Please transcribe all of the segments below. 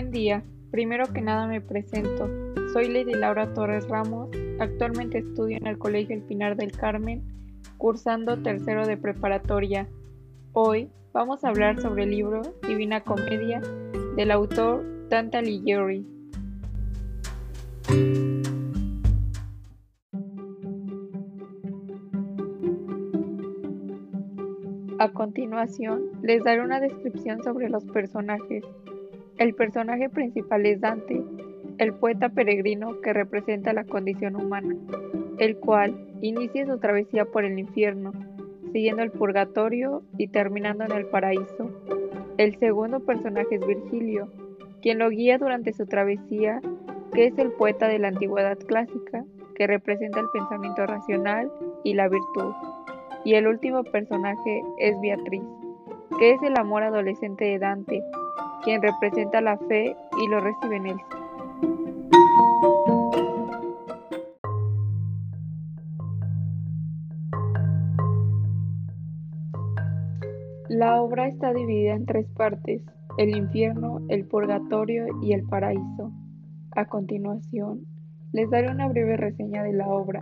buen día. Primero que nada me presento. Soy Lady Laura Torres Ramos. Actualmente estudio en el Colegio El Pinar del Carmen, cursando tercero de preparatoria. Hoy vamos a hablar sobre el libro Divina Comedia del autor Dante Alighieri. A continuación, les daré una descripción sobre los personajes. El personaje principal es Dante, el poeta peregrino que representa la condición humana, el cual inicia su travesía por el infierno, siguiendo el purgatorio y terminando en el paraíso. El segundo personaje es Virgilio, quien lo guía durante su travesía, que es el poeta de la antigüedad clásica, que representa el pensamiento racional y la virtud. Y el último personaje es Beatriz, que es el amor adolescente de Dante, quien representa la fe y lo recibe en él. La obra está dividida en tres partes, el infierno, el purgatorio y el paraíso. A continuación, les daré una breve reseña de la obra.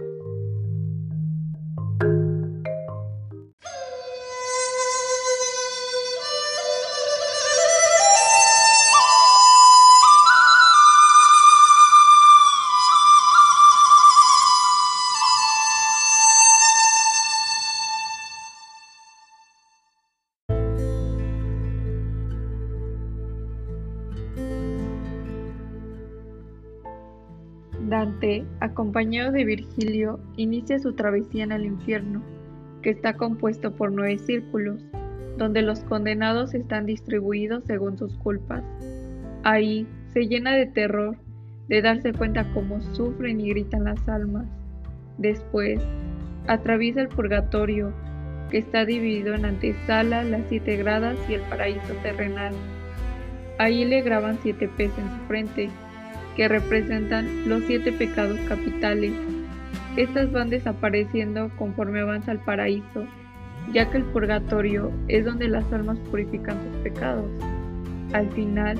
Dante, acompañado de Virgilio, inicia su travesía en el infierno, que está compuesto por nueve círculos, donde los condenados están distribuidos según sus culpas. Ahí se llena de terror de darse cuenta cómo sufren y gritan las almas. Después, atraviesa el purgatorio, que está dividido en antesala, las siete gradas y el paraíso terrenal. Ahí le graban siete peces en su frente que representan los siete pecados capitales. Estas van desapareciendo conforme avanza el paraíso, ya que el purgatorio es donde las almas purifican sus pecados. Al final,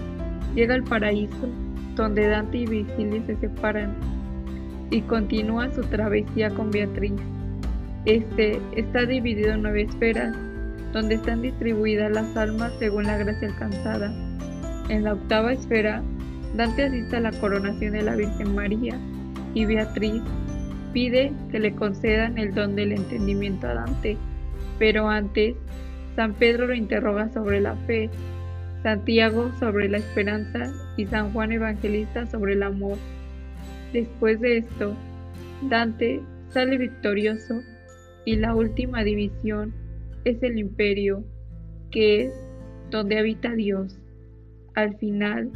llega el paraíso, donde Dante y Virgilio se separan y continúa su travesía con Beatriz. Este está dividido en nueve esferas, donde están distribuidas las almas según la gracia alcanzada. En la octava esfera Dante asiste a la coronación de la Virgen María y Beatriz pide que le concedan el don del entendimiento a Dante, pero antes San Pedro lo interroga sobre la fe, Santiago sobre la esperanza y San Juan Evangelista sobre el amor. Después de esto, Dante sale victorioso y la última división es el imperio, que es donde habita Dios. Al final,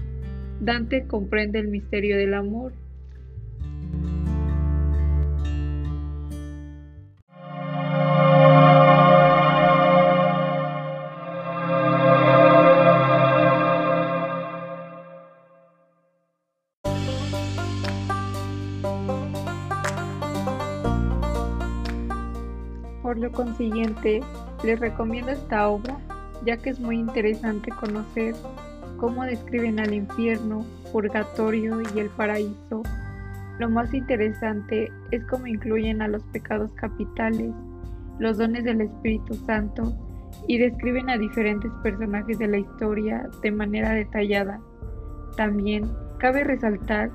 Dante comprende el misterio del amor. Por lo consiguiente, les recomiendo esta obra, ya que es muy interesante conocer cómo describen al infierno, purgatorio y el paraíso. Lo más interesante es cómo incluyen a los pecados capitales, los dones del Espíritu Santo y describen a diferentes personajes de la historia de manera detallada. También cabe resaltar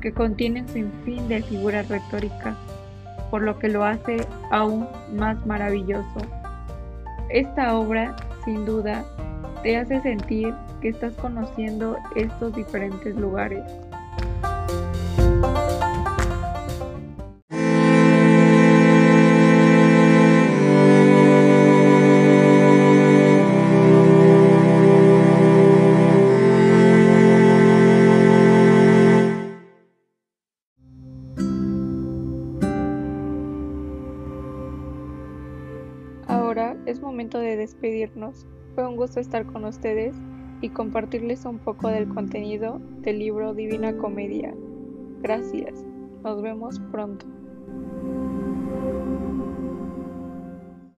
que contienen sin fin de figuras retóricas, por lo que lo hace aún más maravilloso. Esta obra, sin duda, te hace sentir que estás conociendo estos diferentes lugares. Ahora es momento de despedirnos. Fue un gusto estar con ustedes y compartirles un poco del contenido del libro Divina Comedia. Gracias. Nos vemos pronto.